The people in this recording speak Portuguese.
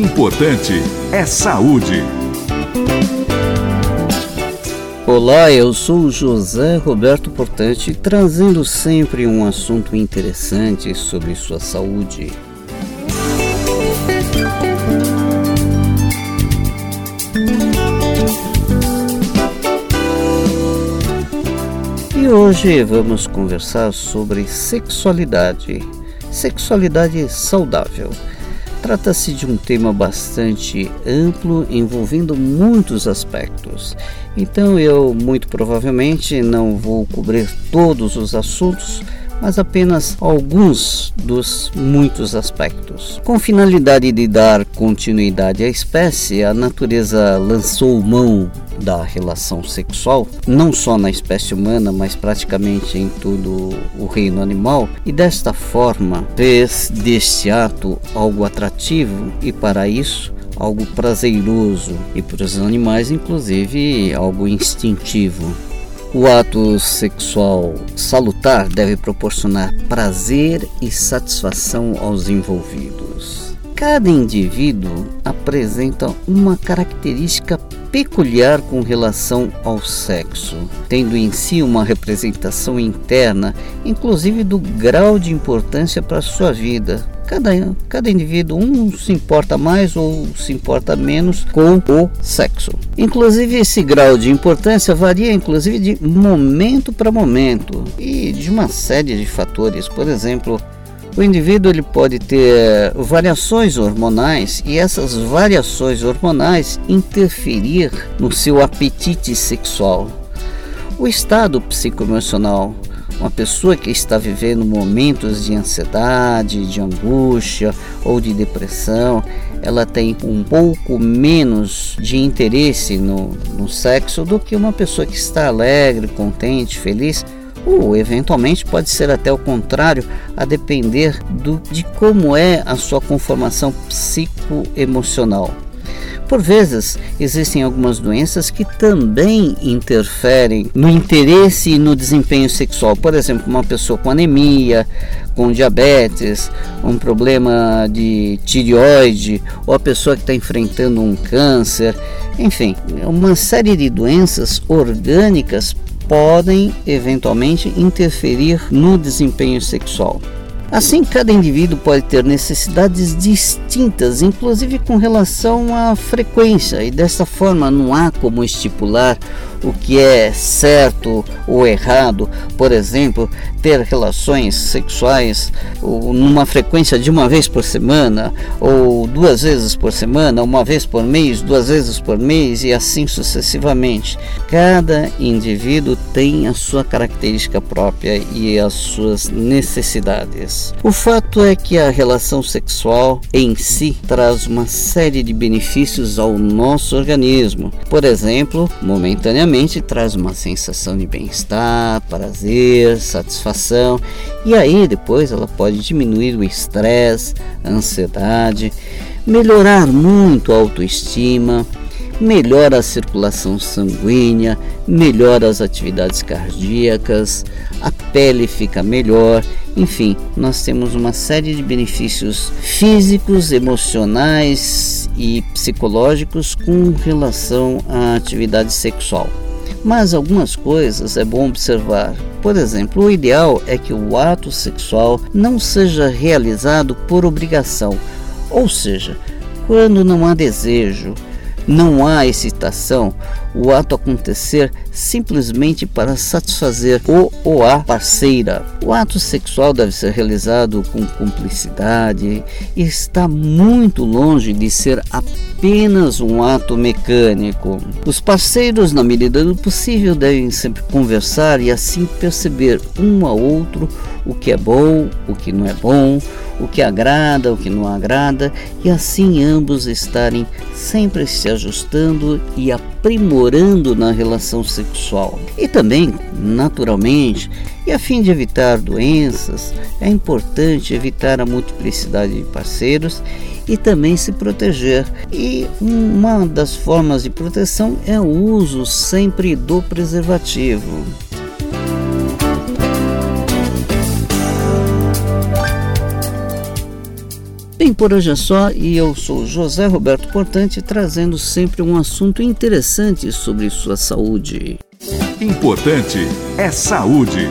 Importante é saúde. Olá, eu sou José Roberto Portante, trazendo sempre um assunto interessante sobre sua saúde. E hoje vamos conversar sobre sexualidade, sexualidade saudável. Trata-se de um tema bastante amplo, envolvendo muitos aspectos. Então eu muito provavelmente não vou cobrir todos os assuntos, mas apenas alguns dos muitos aspectos. Com finalidade de dar continuidade à espécie, a natureza lançou mão da relação sexual, não só na espécie humana, mas praticamente em todo o reino animal, e desta forma fez deste ato algo atrativo e para isso algo prazeroso e para os animais inclusive algo instintivo. O ato sexual salutar deve proporcionar prazer e satisfação aos envolvidos. Cada indivíduo apresenta uma característica peculiar com relação ao sexo, tendo em si uma representação interna, inclusive do grau de importância para a sua vida. Cada, cada indivíduo, um se importa mais ou se importa menos com o sexo. Inclusive, esse grau de importância varia, inclusive, de momento para momento e de uma série de fatores. Por exemplo, o indivíduo ele pode ter variações hormonais e essas variações hormonais interferir no seu apetite sexual. O estado psicoemocional, uma pessoa que está vivendo momentos de ansiedade, de angústia ou de depressão, ela tem um pouco menos de interesse no, no sexo do que uma pessoa que está alegre, contente, feliz ou eventualmente pode ser até o contrário, a depender do, de como é a sua conformação psicoemocional. Por vezes, existem algumas doenças que também interferem no interesse e no desempenho sexual. Por exemplo, uma pessoa com anemia, com diabetes, um problema de tireoide, ou a pessoa que está enfrentando um câncer, enfim, uma série de doenças orgânicas podem eventualmente interferir no desempenho sexual. Assim, cada indivíduo pode ter necessidades distintas, inclusive com relação à frequência, e dessa forma não há como estipular o que é certo ou errado. Por exemplo, ter relações sexuais numa frequência de uma vez por semana, ou duas vezes por semana, uma vez por mês, duas vezes por mês e assim sucessivamente. Cada indivíduo tem a sua característica própria e as suas necessidades. O fato é que a relação sexual em si traz uma série de benefícios ao nosso organismo. Por exemplo, momentaneamente traz uma sensação de bem-estar, prazer, satisfação, e aí depois ela pode diminuir o estresse, a ansiedade, melhorar muito a autoestima, melhora a circulação sanguínea, melhora as atividades cardíacas, a pele fica melhor, enfim, nós temos uma série de benefícios físicos, emocionais e psicológicos com relação à atividade sexual. Mas algumas coisas é bom observar. Por exemplo, o ideal é que o ato sexual não seja realizado por obrigação, ou seja, quando não há desejo, não há excitação, o ato acontecer simplesmente para satisfazer o ou a parceira. O ato sexual deve ser realizado com cumplicidade e está muito longe de ser apenas um ato mecânico. Os parceiros, na medida do possível, devem sempre conversar e assim perceber um ao outro o que é bom, o que não é bom, o que agrada, o que não agrada, e assim ambos estarem sempre se ajustando e aprimorando na relação sexual. E também, naturalmente, e a fim de evitar doenças, é importante evitar a multiplicidade de parceiros e também se proteger. E uma das formas de proteção é o uso sempre do preservativo. Bem, por hoje é só e eu sou José Roberto Portante trazendo sempre um assunto interessante sobre sua saúde. Importante é saúde.